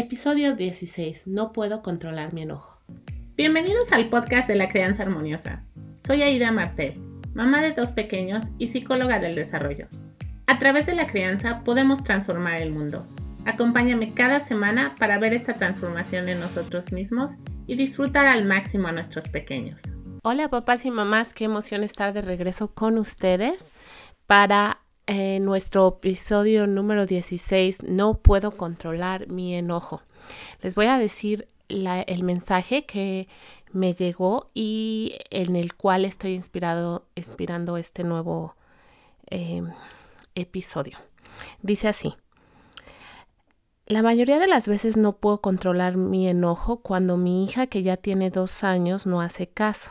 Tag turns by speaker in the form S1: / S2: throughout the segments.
S1: Episodio 16. No puedo controlar mi enojo. Bienvenidos al podcast de la crianza armoniosa. Soy Aida Martel, mamá de dos pequeños y psicóloga del desarrollo. A través de la crianza podemos transformar el mundo. Acompáñame cada semana para ver esta transformación en nosotros mismos y disfrutar al máximo a nuestros pequeños. Hola papás y mamás, qué emoción estar de regreso con ustedes para eh, nuestro episodio número 16, No puedo controlar mi enojo. Les voy a decir el mensaje que me llegó y en el cual estoy inspirado, inspirando este nuevo em, episodio. Dice así. La mayoría de las veces no puedo controlar mi enojo cuando mi hija que ya tiene dos años no hace caso.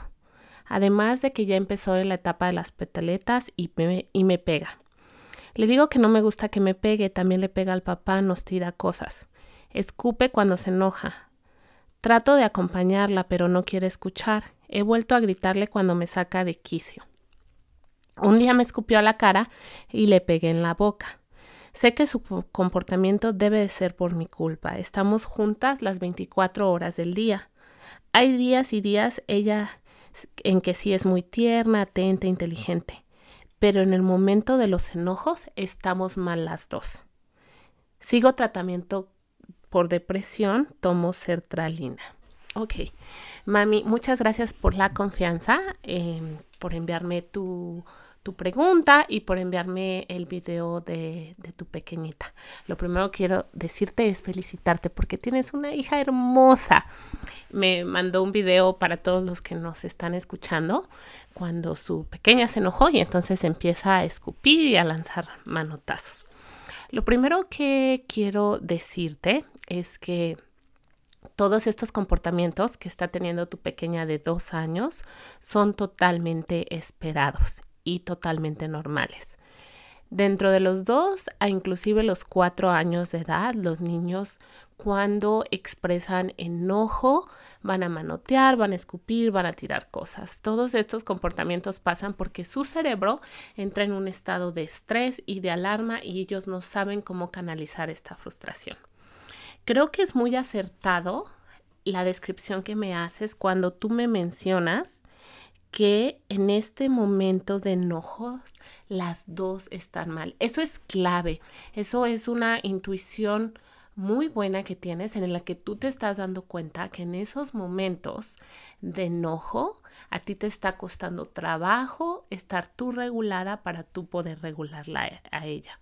S1: Además de que ya empezó en la etapa de las petaletas y y me pega. Le digo que no me gusta que me pegue, también le pega al papá, nos tira cosas. Escupe cuando se enoja. Trato de acompañarla, pero no quiere escuchar. He vuelto a gritarle cuando me saca de quicio. Un día me escupió a la cara y le pegué en la boca. Sé que su comportamiento debe de ser por mi culpa. Estamos juntas las 24 horas del día. Hay días y días ella en que sí es muy tierna, atenta, inteligente pero en el momento de los enojos estamos mal las dos. Sigo tratamiento por depresión, tomo sertralina. Ok, mami, muchas gracias por la confianza, em, por enviarme tu tu pregunta y por enviarme el video de, tu pequeñita. Lo primero que quiero decirte es felicitarte porque tienes una hija hermosa. Me mandó un video para todos los que nos están escuchando cuando su pequeña se enojó y entonces empieza a escupir y a lanzar manotazos. Lo primero que quiero decirte es que todos estos comportamientos que está teniendo tu pequeña de dos años son totalmente esperados y totalmente normales. Dentro de los dos a inclusive los cuatro años de edad, los niños cuando expresan enojo van a manotear, van a escupir, van a tirar cosas. Todos estos comportamientos pasan porque su cerebro entra en un estado de estrés y de alarma y ellos no saben cómo canalizar esta frustración. Creo que es muy acertado la descripción que me haces cuando tú me mencionas que en este momento de enojos las dos están mal. Eso es clave. Eso es una intuición muy buena que tienes en la que tú te estás dando cuenta que en esos momentos de enojo a ti te está costando trabajo estar tú regulada para tú poder regularla a ella.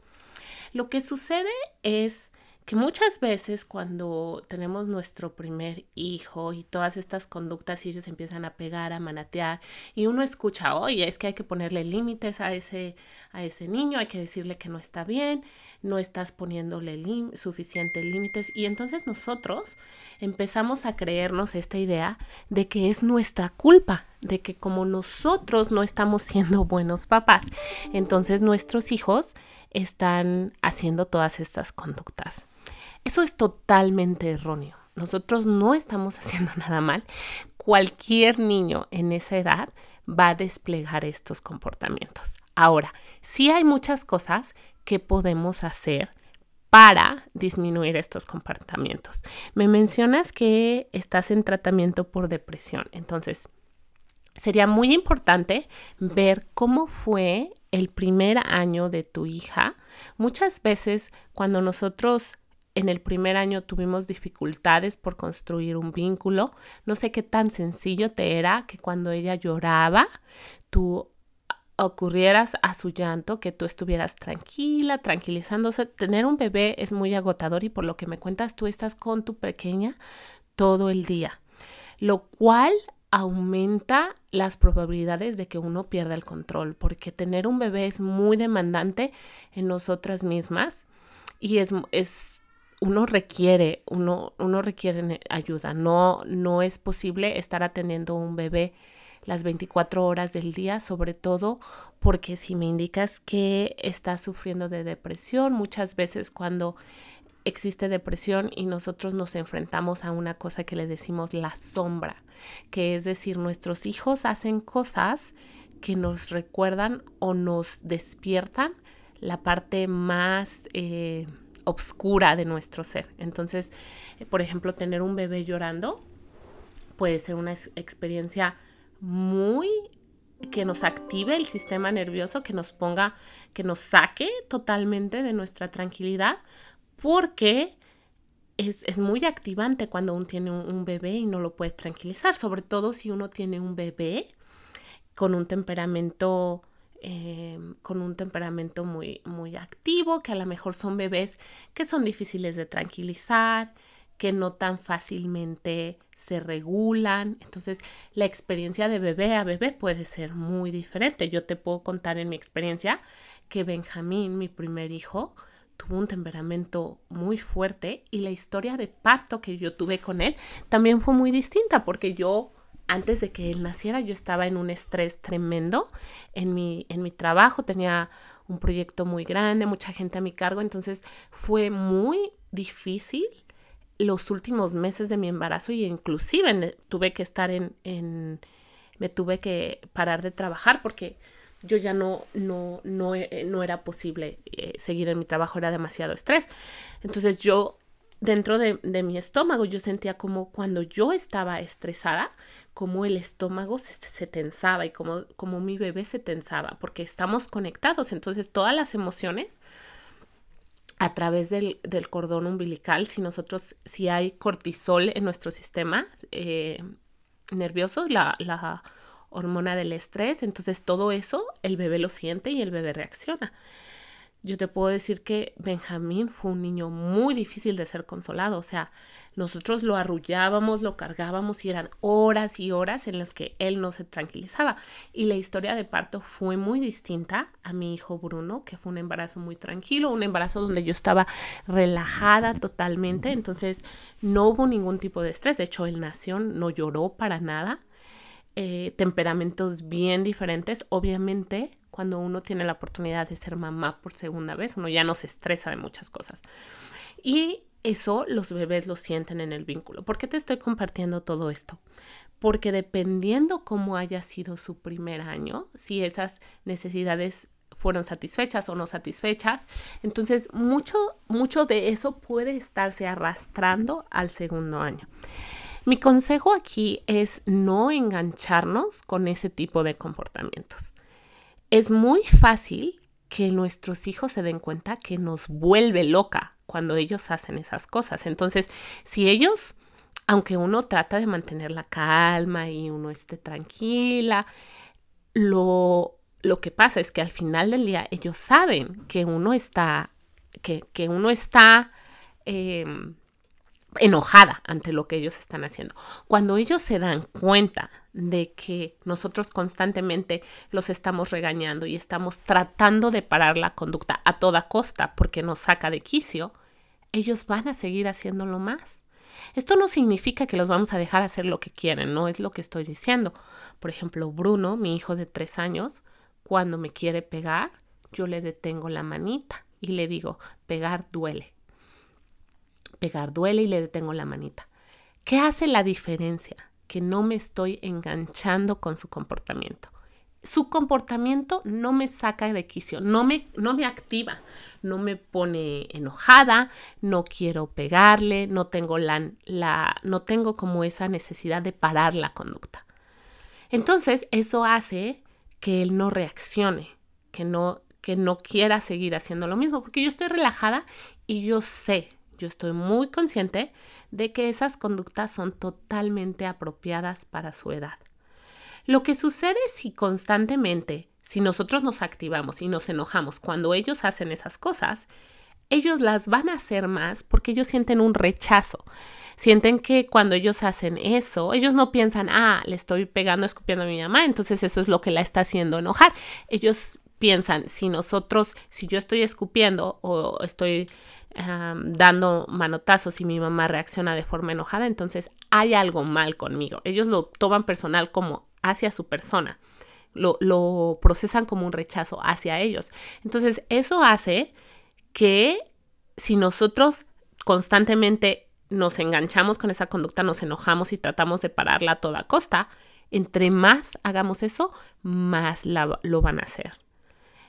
S1: Lo que sucede es que muchas veces cuando tenemos nuestro primer hijo y todas estas conductas y ellos empiezan a pegar, a manatear y uno escucha, oye, es que hay que ponerle límites a ese, a ese niño, hay que decirle que no está bien, no estás poniéndole suficientes límites y entonces nosotros empezamos a creernos esta idea de que es nuestra culpa, de que como nosotros no estamos siendo buenos papás, entonces nuestros hijos están haciendo todas estas conductas. Eso es totalmente erróneo. Nosotros no estamos haciendo nada mal. Cualquier niño en esa edad va a desplegar estos comportamientos. Ahora, sí hay muchas cosas que podemos hacer para disminuir estos comportamientos. Me mencionas que estás en tratamiento por depresión, entonces sería muy importante ver cómo fue el primer año de tu hija. Muchas veces cuando nosotros en el primer año tuvimos dificultades por construir un vínculo. No sé qué tan sencillo te era que cuando ella lloraba, tú ocurrieras a su llanto, que tú estuvieras tranquila, tranquilizándose. Tener un bebé es muy agotador y por lo que me cuentas, tú estás con tu pequeña todo el día, lo cual aumenta las probabilidades de que uno pierda el control, porque tener un bebé es muy demandante en nosotras mismas y es, es uno requiere, uno, uno requiere ayuda. No, no es posible estar atendiendo un bebé las 24 horas del día, sobre todo porque si me indicas que estás sufriendo de depresión, muchas veces cuando existe depresión y nosotros nos enfrentamos a una cosa que le decimos la sombra, que es decir, nuestros hijos hacen cosas que nos recuerdan o nos despiertan la parte más... Eh, obscura de nuestro ser. Entonces, eh, por ejemplo, tener un bebé llorando puede ser una experiencia muy que nos active el sistema nervioso, que nos ponga, que nos saque totalmente de nuestra tranquilidad, porque es, muy activante cuando uno tiene un, bebé y no lo puede tranquilizar, sobre todo si uno tiene un bebé con un temperamento, em, con un temperamento muy, muy activo, que a lo mejor son bebés que son difíciles de tranquilizar, que no tan fácilmente se regulan. Entonces, la experiencia de bebé a bebé puede ser muy diferente. Yo te puedo contar en mi experiencia que Benjamín, mi primer hijo, tuvo un temperamento muy fuerte y la historia de parto que yo tuve con él también fue muy distinta porque yo antes de que él naciera yo estaba en un estrés tremendo en mi, en mi trabajo, tenía un proyecto muy grande, mucha gente a mi cargo, entonces fue muy difícil los últimos meses de mi embarazo y inclusive tuve que estar en, en me tuve que parar de trabajar porque yo ya no, no, no, eh, no era posible eh, seguir en mi trabajo, era demasiado estrés. Entonces yo, dentro de, mi estómago, yo sentía como cuando yo estaba estresada, como el estómago se, tensaba y como, como mi bebé se tensaba, porque estamos conectados. Entonces todas las emociones a través del, cordón umbilical, si nosotros, si hay cortisol en nuestro sistema eh, nervioso, la, la hormona del estrés, entonces todo eso el bebé lo siente y el bebé reacciona. Yo te puedo decir que Benjamín fue un niño muy difícil de ser consolado, o sea, nosotros lo arrullábamos, lo cargábamos y eran horas y horas en las que él no se tranquilizaba. Y la historia de parto fue muy distinta a mi hijo Bruno, que fue un embarazo muy tranquilo, un embarazo donde yo estaba relajada totalmente, entonces no hubo ningún tipo de estrés, de hecho él nació, no lloró para nada eh, temperamentos bien diferentes. Obviamente, cuando uno tiene la oportunidad de ser mamá por segunda vez, uno ya no se estresa de muchas cosas. Y eso los bebés lo sienten en el vínculo. ¿Por qué te estoy compartiendo todo esto? Porque dependiendo cómo haya sido su primer año, si esas necesidades fueron satisfechas o no satisfechas, entonces mucho, mucho de eso puede estarse arrastrando al segundo año. Mi consejo aquí es no engancharnos con ese tipo de comportamientos. Es muy fácil que nuestros hijos se den cuenta que nos vuelve loca cuando ellos hacen esas cosas. Entonces, si ellos, aunque uno trata de mantener la calma y uno esté tranquila, lo, lo que pasa es que al final del día ellos saben que uno está, que, que uno está em, enojada ante lo que ellos están haciendo. Cuando ellos se dan cuenta de que nosotros constantemente los estamos regañando y estamos tratando de parar la conducta a toda costa porque nos saca de quicio, ellos van a seguir haciéndolo más. Esto no significa que los vamos a dejar hacer lo que quieren, no es lo que estoy diciendo. Por ejemplo, Bruno, mi hijo de tres años, cuando me quiere pegar, yo le detengo la manita y le digo, pegar duele pegar duele y le detengo la manita. ¿Qué hace la diferencia? Que no me estoy enganchando con su comportamiento. Su comportamiento no me saca de quicio, no me, no me activa, no me pone enojada, no quiero pegarle, no tengo, la, la, no tengo como esa necesidad de parar la conducta. Entonces, eso hace que él no reaccione, que no, que no quiera seguir haciendo lo mismo, porque yo estoy relajada y yo sé, yo estoy muy consciente de que esas conductas son totalmente apropiadas para su edad. Lo que sucede si constantemente, si nosotros nos activamos y nos enojamos cuando ellos hacen esas cosas, ellos las van a hacer más porque ellos sienten un rechazo. Sienten que cuando ellos hacen eso, ellos no piensan, ah, le estoy pegando, escupiendo a mi mamá, entonces eso es lo que la está haciendo enojar. Ellos piensan, si nosotros, si yo estoy escupiendo o estoy dando manotazos y mi mamá reacciona de forma enojada, entonces hay algo mal conmigo. Ellos lo toman personal como hacia su persona, lo, lo procesan como un rechazo hacia ellos. Entonces eso hace que si nosotros constantemente nos enganchamos con esa conducta, nos enojamos y tratamos de pararla a toda costa, entre más hagamos eso, más lo van a hacer.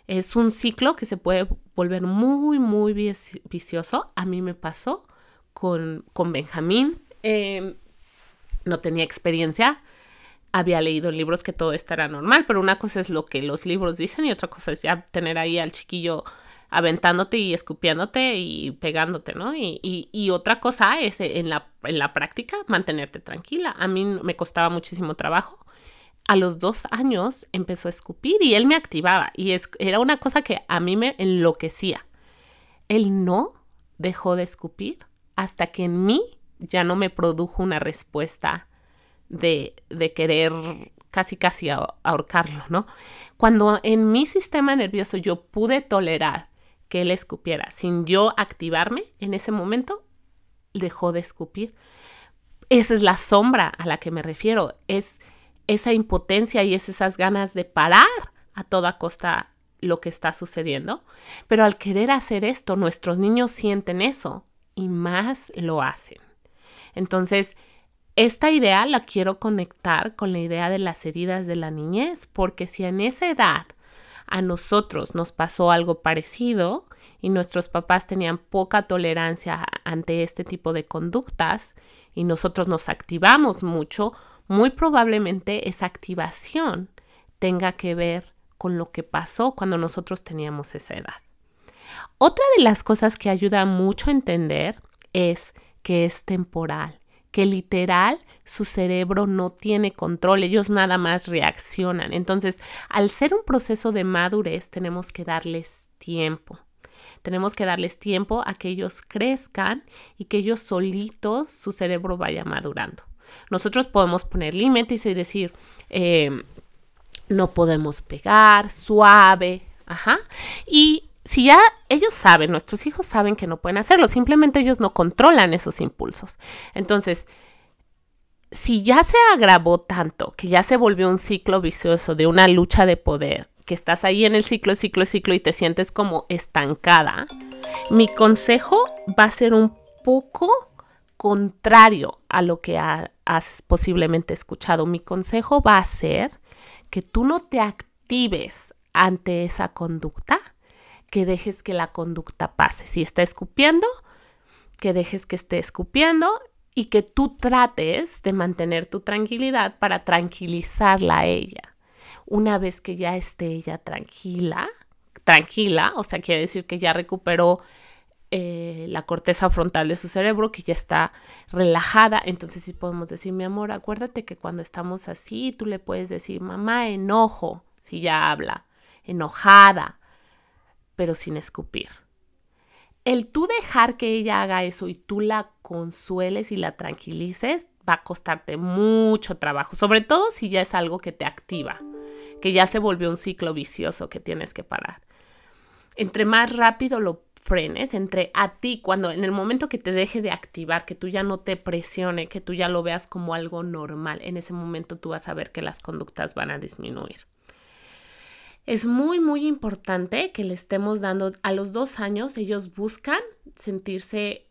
S1: Es un ciclo que se puede volver muy, muy vicioso. A mí me pasó con, con Benjamín. Em, no tenía experiencia. Había leído libros que todo esto era normal, pero una cosa es lo que los libros dicen y otra cosa es ya tener ahí al chiquillo aventándote y escupiéndote y pegándote, ¿no? Y, y, otra cosa es eh, en la, en la práctica mantenerte tranquila. A mí me costaba muchísimo trabajo. A los dos años empezó a escupir y él me activaba y es, era una cosa que a mí me enloquecía. Él no dejó de escupir hasta que en mí ya no me produjo una respuesta de, de querer casi casi ahorcarlo, ¿no? Cuando en mi sistema nervioso yo pude tolerar que él escupiera. Sin yo activarme en ese momento, dejó de escupir. Esa es la sombra a la que me refiero. Es esa impotencia y es esas ganas de parar a toda costa lo que está sucediendo. Pero al querer hacer esto, nuestros niños sienten eso y más lo hacen. Entonces, esta idea la quiero conectar con la idea de las heridas de la niñez, porque si en esa edad a nosotros nos pasó algo parecido y nuestros papás tenían poca tolerancia ante este tipo de conductas y nosotros nos activamos mucho, muy probablemente esa activación tenga que ver con lo que pasó cuando nosotros teníamos esa edad. Otra de las cosas que ayuda mucho a entender es que es temporal que literal su cerebro no tiene control, ellos nada más reaccionan. Entonces, al ser un proceso de madurez, tenemos que darles tiempo. Tenemos que darles tiempo a que ellos crezcan y que ellos solitos, su cerebro vaya madurando. Nosotros podemos poner límites y decir, em, no podemos pegar, suave, ajá. Y si ya ellos saben, nuestros hijos saben que no pueden hacerlo, simplemente ellos no controlan esos impulsos. Entonces, si ya se agravó tanto, que ya se volvió un ciclo vicioso de una lucha de poder, que estás ahí en el ciclo, ciclo, ciclo y te sientes como estancada, mi consejo va a ser un poco contrario a lo que has posiblemente escuchado. Mi consejo va a ser que tú no te actives ante esa conducta, que dejes que la conducta pase. Si está escupiendo, que dejes que esté escupiendo y que tú trates de mantener tu tranquilidad para tranquilizarla a ella. Una vez que ya esté ella tranquila, tranquila, o sea, quiere decir que ya recuperó eh, la corteza frontal de su cerebro, que ya está relajada, entonces sí podemos decir, mi amor, acuérdate que cuando estamos así, tú le puedes decir, mamá, enojo, si ya habla, enojada, pero sin escupir. El tú dejar que ella haga eso y tú la consueles y la tranquilices va a costarte mucho trabajo, sobre todo si ya es algo que te activa, que ya se volvió un ciclo vicioso que tienes que parar. Entre más rápido lo frenes, entre a ti, cuando en el momento que te deje de activar, que tú ya no te presione, que tú ya lo veas como algo normal, en ese momento tú vas a ver que las conductas van a disminuir. Es muy, muy importante que le estemos dando a los dos años, ellos buscan sentirse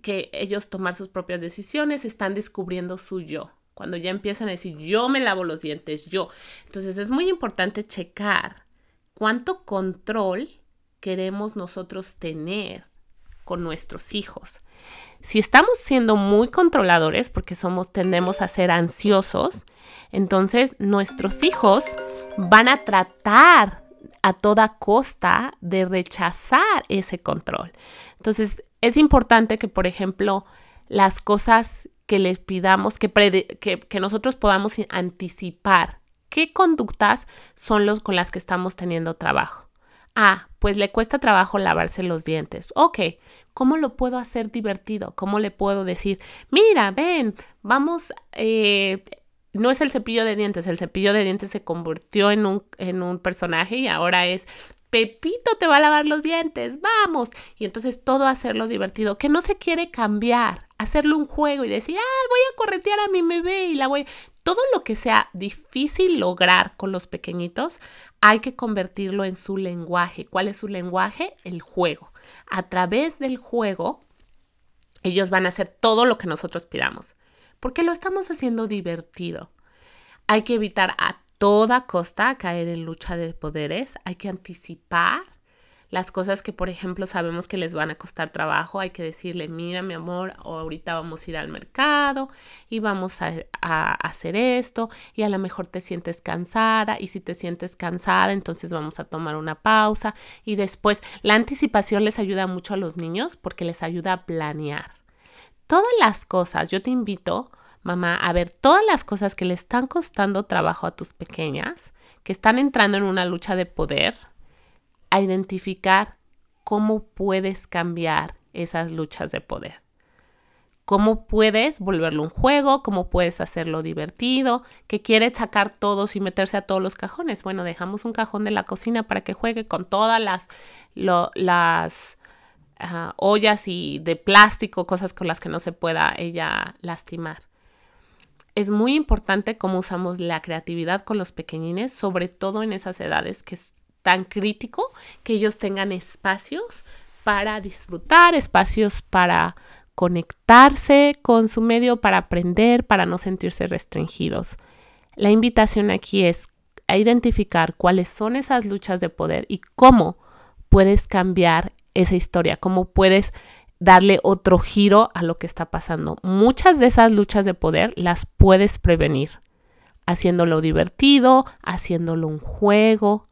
S1: que ellos tomar sus propias decisiones, están descubriendo su yo. Cuando ya empiezan a decir, yo me lavo los dientes, yo. Entonces es muy importante checar cuánto control queremos nosotros tener con nuestros hijos. Si estamos siendo muy controladores porque somos tendemos a ser ansiosos, entonces nuestros hijos van a tratar a toda costa de rechazar ese control. Entonces, es importante que, por ejemplo, las cosas que les pidamos, que, nosotros podamos anticipar qué conductas son los con las que estamos teniendo trabajo. Ah, pues le cuesta trabajo lavarse los dientes. Ok, ¿cómo lo puedo hacer divertido? ¿Cómo le puedo decir, mira, ven, vamos, eh, no es el cepillo de dientes, el cepillo de dientes se convirtió en un, en un personaje y ahora es Pepito te va a lavar los dientes, vamos. Y entonces todo hacerlo divertido, que no se quiere cambiar, hacerlo un juego y decir, ay, voy a corretear a mi bebé y la voy. Todo lo que sea difícil lograr con los pequeñitos, hay que convertirlo en su lenguaje. ¿Cuál es su lenguaje? El juego. A través del juego, ellos van a hacer todo lo que nosotros pidamos porque lo estamos haciendo divertido. Hay que evitar toda costa caer en lucha de poderes, hay que anticipar las cosas que, por ejemplo, sabemos que les van a costar trabajo, hay que decirle, mira, mi amor, ahorita vamos a ir al mercado y vamos a, hacer esto y a lo mejor te sientes cansada y si te sientes cansada, entonces vamos a tomar una pausa y después la anticipación les ayuda mucho a los niños porque les ayuda a planear. Todas las cosas, yo te invito, mamá, a ver todas las cosas que le están costando trabajo a tus pequeñas, que están entrando en una lucha de poder a identificar cómo puedes cambiar esas luchas de poder. Cómo puedes volverlo un juego, cómo puedes hacerlo divertido, que quiere sacar todos y meterse a todos los cajones. Bueno, dejamos un cajón de la cocina para que juegue con todas las, las ollas y de plástico, cosas con las que no se pueda ella lastimar. Es muy importante cómo usamos la creatividad con los pequeñines, sobre todo en esas edades que tan crítico que ellos tengan espacios para disfrutar, espacios para conectarse con su medio, para aprender, para no sentirse restringidos. La invitación aquí es a identificar cuáles son esas luchas de poder y cómo puedes cambiar esa historia, cómo puedes darle otro giro a lo que está pasando. Muchas de esas luchas de poder las puedes prevenir haciéndolo divertido, haciéndolo un juego,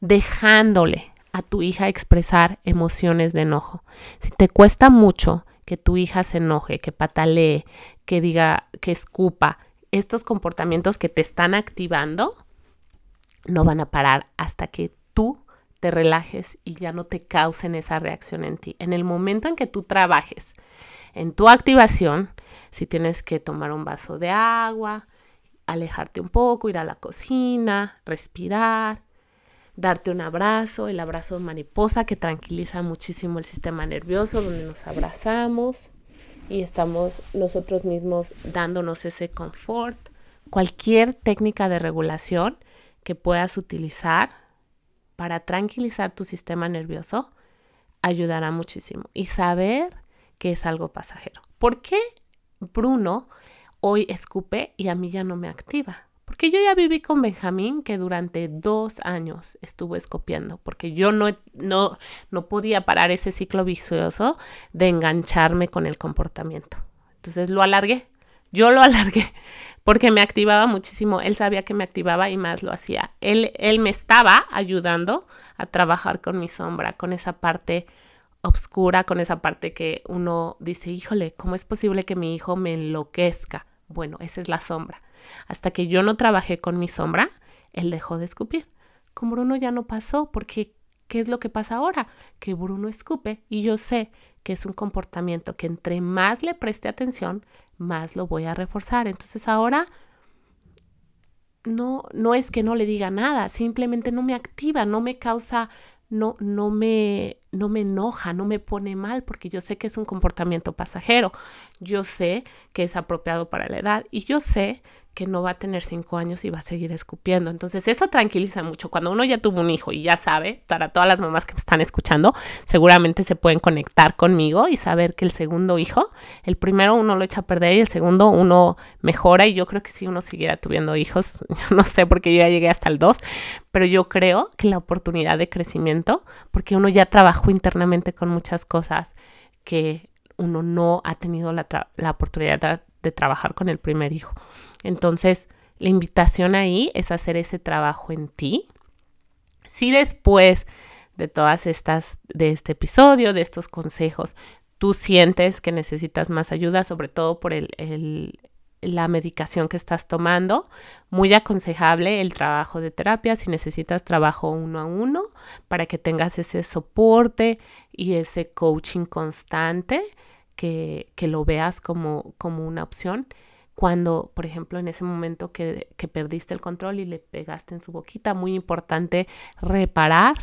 S1: dejándole a tu hija expresar emociones de enojo. Si te cuesta mucho que tu hija se enoje, que patalee, que diga, que escupa, estos comportamientos que te están activando, no van a parar hasta que te relajes y ya no te causen esa reacción en ti. En el momento en que tú trabajes en tu activación, si tienes que tomar un vaso de agua, alejarte un poco, ir a la cocina, respirar, darte un abrazo, el abrazo mariposa que tranquiliza muchísimo el sistema nervioso, donde nos abrazamos y estamos nosotros mismos dándonos ese confort. Cualquier técnica de regulación que puedas utilizar para tranquilizar tu sistema nervioso ayudará muchísimo. Y saber que es algo pasajero. ¿Por qué Bruno hoy escupe y a mí ya no me activa? Porque yo ya viví con Benjamín que durante dos años estuvo escopiando, porque yo no, no, no podía parar ese ciclo vicioso de engancharme con el comportamiento. Entonces lo alargué, yo lo alargué porque me activaba muchísimo. Él sabía que me activaba y más lo hacía. Él, él me estaba ayudando a trabajar con mi sombra, con esa parte oscura, con esa parte que uno dice, híjole, ¿cómo es posible que mi hijo me enloquezca? Bueno, esa es la sombra. Hasta que yo no trabajé con mi sombra, él dejó de escupir. Con Bruno ya no pasó, porque ¿qué es lo que pasa ahora? Que Bruno escupe y yo sé que es un comportamiento que entre más le preste atención, más lo voy a reforzar. Entonces ahora no, no es que no le diga nada, simplemente no me activa, no me causa no, no, me, no me enoja, no me pone mal, porque yo sé que es un comportamiento pasajero, yo sé que es apropiado para la edad y yo sé que no va a tener cinco años y va a seguir escupiendo. Entonces eso tranquiliza mucho. Cuando uno ya tuvo un hijo y ya sabe, para todas las mamás que me están escuchando, seguramente se pueden conectar conmigo y saber que el segundo hijo, el primero uno lo echa a perder y el segundo uno mejora. Y yo creo que si uno siguiera tuviendo hijos, no sé porque yo ya llegué hasta el dos, pero yo creo que la oportunidad de crecimiento, porque uno ya trabajó internamente con muchas cosas que uno no ha tenido la, la oportunidad de de trabajar con el primer hijo. Entonces, la invitación ahí es hacer ese trabajo en ti. Si después de todas estas, de este episodio, de estos consejos, tú sientes que necesitas más ayuda, sobre todo por el, la medicación que estás tomando, muy aconsejable el trabajo de terapia si necesitas trabajo uno a uno para que tengas ese soporte y ese coaching constante que, lo veas como, como una opción. Cuando, por ejemplo, en ese momento que, que perdiste el control y le pegaste en su boquita, muy importante reparar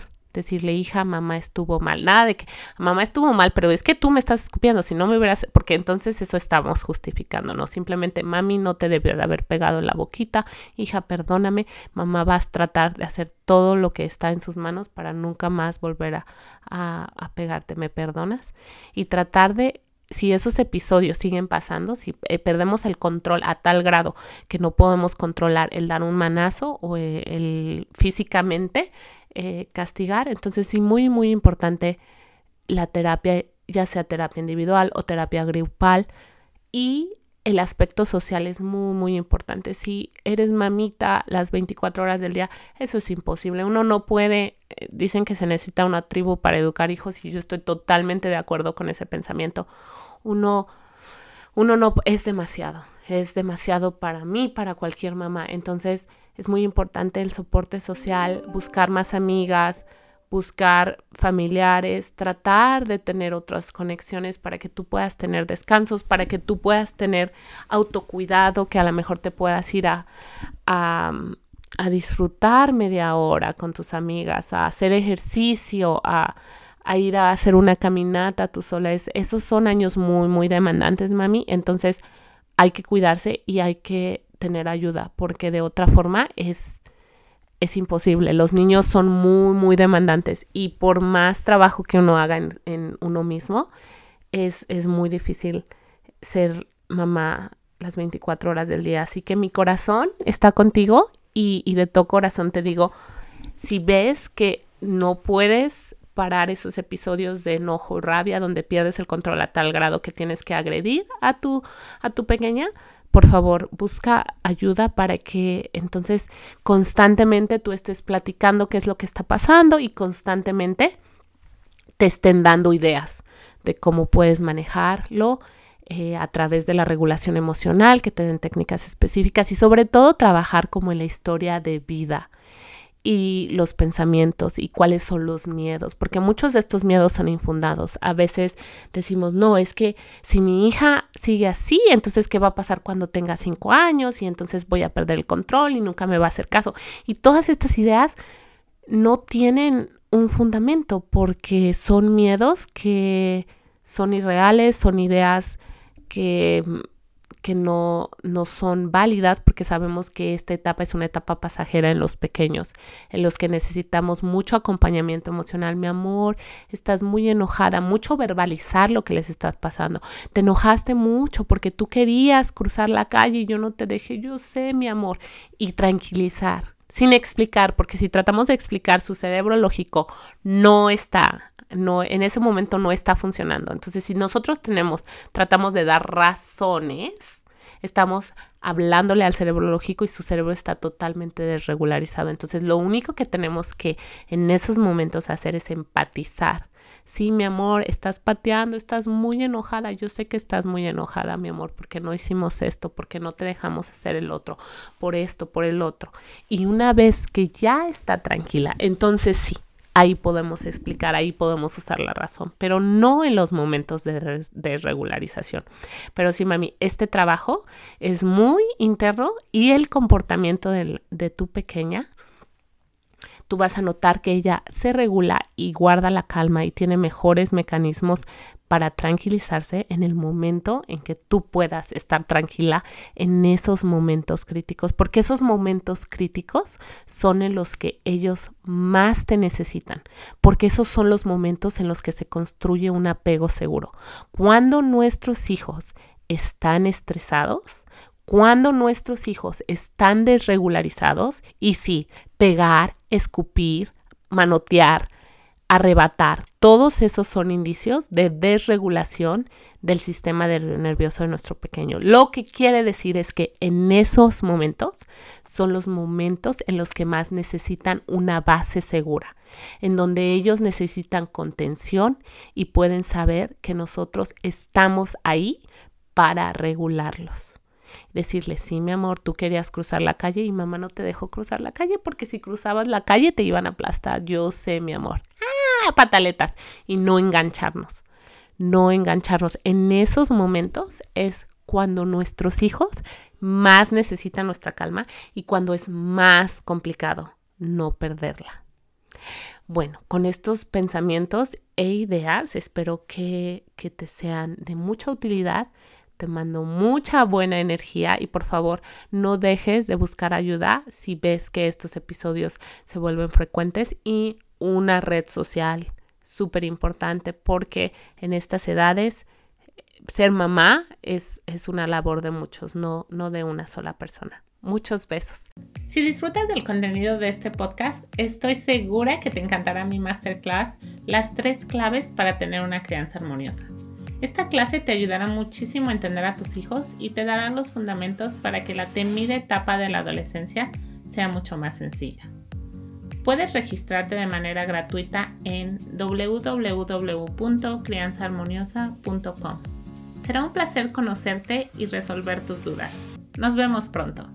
S1: decirle, hija, mamá estuvo mal. Nada de que mamá estuvo mal, pero es que tú me estás escupiendo, si no me hubieras, porque entonces eso estamos justificando, ¿no? Simplemente, mami no te debió de haber pegado en la boquita, hija, perdóname, mamá vas a tratar de hacer todo lo que está en sus manos para nunca más volver a, a, pegarte, ¿me perdonas? Y tratar de si esos episodios siguen pasando, si eh, perdemos el control a tal grado que no podemos controlar el dar un manazo o eh, el, físicamente eh, castigar, entonces sí, muy, muy importante la terapia, ya sea terapia individual o terapia grupal y el aspecto social es muy, muy importante. Si eres mamita las 24 horas del día, eso es imposible. Uno no puede, eh, dicen que se necesita una tribu para educar hijos y yo estoy totalmente de acuerdo con ese pensamiento. Uno, uno no, es demasiado, es demasiado para mí, para cualquier mamá. Entonces es muy importante el soporte social, buscar más amigas, buscar familiares, tratar de tener otras conexiones para que tú puedas tener descansos, para que tú puedas tener autocuidado, que a lo mejor te puedas ir a, a, disfrutar media hora con tus amigas, a hacer ejercicio, a, a ir a hacer una caminata tú sola. esos son años muy, muy demandantes, mami. Entonces hay que cuidarse y hay que tener ayuda, porque de otra forma es es imposible. Los niños son muy, muy demandantes y por más trabajo que uno haga en, uno mismo, es, es, muy difícil ser mamá las 24 horas del día. Así que mi corazón está contigo y, y de todo corazón te digo, si ves que no puedes parar esos episodios de enojo y rabia donde pierdes el control a tal grado que tienes que agredir a tu, a tu pequeña, por favor, busca ayuda para que entonces constantemente tú estés platicando qué es lo que está pasando y constantemente te estén dando ideas de cómo puedes manejarlo eh, a través de la regulación emocional, que te den técnicas específicas y sobre todo trabajar como en la historia de vida y los pensamientos y cuáles son los miedos, porque muchos de estos miedos son infundados. A veces decimos, no, es que si mi hija sigue así, entonces ¿qué va a pasar cuando tenga cinco años? Y entonces voy a perder el control y nunca me va a hacer caso. Y todas estas ideas no tienen un fundamento porque son miedos que son irreales, son ideas que que no, no son válidas porque sabemos que esta etapa es una etapa pasajera en los pequeños, en los que necesitamos mucho acompañamiento emocional. Mi amor, estás muy enojada, mucho verbalizar lo que les está pasando. Te enojaste mucho porque tú querías cruzar la calle y yo no te dejé, yo sé, mi amor, y tranquilizar sin explicar, porque si tratamos de explicar, su cerebro lógico no está no, en ese momento no está funcionando. Entonces, si nosotros tenemos, tratamos de dar razones, estamos hablándole al cerebro lógico y su cerebro está totalmente desregularizado. Entonces, lo único que tenemos que en esos momentos hacer es empatizar. Sí, mi amor, estás pateando, estás muy enojada. Yo sé que estás muy enojada, mi amor, porque no hicimos esto, porque no te dejamos hacer el otro, por esto, por el otro. Y una vez que ya está tranquila, entonces sí, ahí podemos explicar, ahí podemos usar la razón, pero no en los momentos de, regularización. Pero sí, mami, este trabajo es muy interno y el comportamiento de tu pequeña tú vas a notar que ella se regula y guarda la calma y tiene mejores mecanismos para tranquilizarse en el momento en que tú puedas estar tranquila en esos momentos críticos, porque esos momentos críticos son en los que ellos más te necesitan, porque esos son los momentos en los que se construye un apego seguro. Cuando nuestros hijos están estresados, cuando nuestros hijos están desregularizados, y sí, pegar, escupir, manotear, arrebatar, todos esos son indicios de desregulación del sistema nervioso de nuestro pequeño. Lo que quiere decir es que en esos momentos son los momentos en los que más necesitan una base segura, en donde ellos necesitan contención y pueden saber que nosotros estamos ahí para regularlos decirle, sí, mi amor, tú querías cruzar la calle y mamá no te dejó cruzar la calle porque si cruzabas la calle te iban a aplastar. Yo sé, mi amor. Pataletas. Y no engancharnos. No engancharnos. En esos momentos es cuando nuestros hijos más necesitan nuestra calma y cuando es más complicado no perderla. Bueno, con estos pensamientos e ideas espero que, que te sean de mucha utilidad te mando mucha buena energía y por favor no dejes de buscar ayuda si ves que estos episodios se vuelven frecuentes y una red social súper importante porque en estas edades ser mamá es, es una labor de muchos, no, no de una sola persona. Muchos besos. Si disfrutas del contenido de este podcast, estoy segura que te encantará mi masterclass, las tres claves para tener una crianza armoniosa. Esta clase te ayudará muchísimo a entender a tus hijos y te dará los fundamentos para que la temida etapa de la adolescencia sea mucho más sencilla. Puedes registrarte de manera gratuita en www.crianzaharmoniosa.com. Será un placer conocerte y resolver tus dudas. Nos vemos pronto.